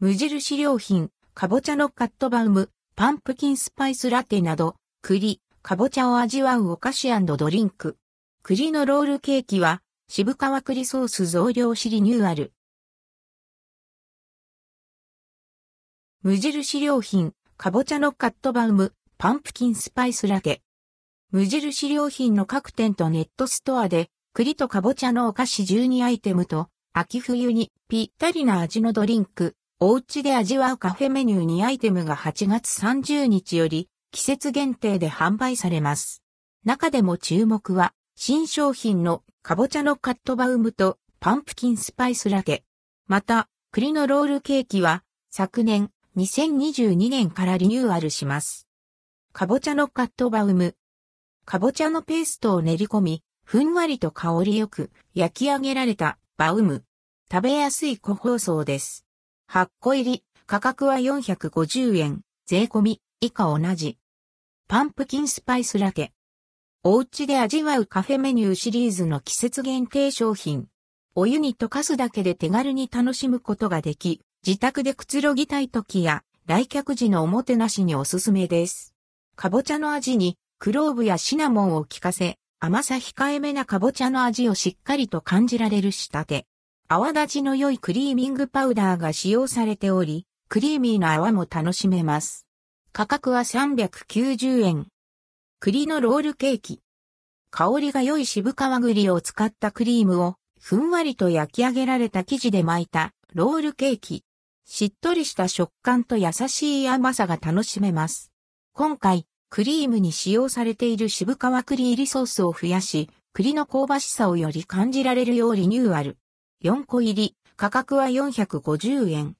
無印良品、かぼちゃのカットバウム、パンプキンスパイスラテなど、栗、かぼちゃを味わうお菓子ドリンク。栗のロールケーキは、渋川栗ソース増量しリニューアル。無印良品、かぼちゃのカットバウム、パンプキンスパイスラテ。無印良品の各店とネットストアで、栗とかぼちゃのお菓子12アイテムと、秋冬にぴったりな味のドリンク、お家で味わうカフェメニュー2アイテムが8月30日より季節限定で販売されます。中でも注目は新商品のかぼちゃのカットバウムとパンプキンスパイスラテ。また、栗のロールケーキは昨年2022年からリニューアルします。かぼちゃのカットバウム。かぼちゃのペーストを練り込み、ふんわりと香りよく焼き上げられたバウム。食べやすい個包装です。8個入り、価格は450円、税込み、以下同じ。パンプキンスパイスラテ。お家で味わうカフェメニューシリーズの季節限定商品。お湯に溶かすだけで手軽に楽しむことができ、自宅でくつろぎたい時や、来客時のおもてなしにおすすめです。かぼちゃの味に、クローブやシナモンを効かせ、甘さ控えめなかぼちゃの味をしっかりと感じられる仕立て。泡立ちの良いクリーミングパウダーが使用されており、クリーミーな泡も楽しめます。価格は390円。栗のロールケーキ。香りが良い渋皮栗を使ったクリームをふんわりと焼き上げられた生地で巻いたロールケーキ。しっとりした食感と優しい甘さが楽しめます。今回、クリームに使用されている渋皮栗入りソースを増やし、栗の香ばしさをより感じられるようリニューアル。4個入り、価格は450円。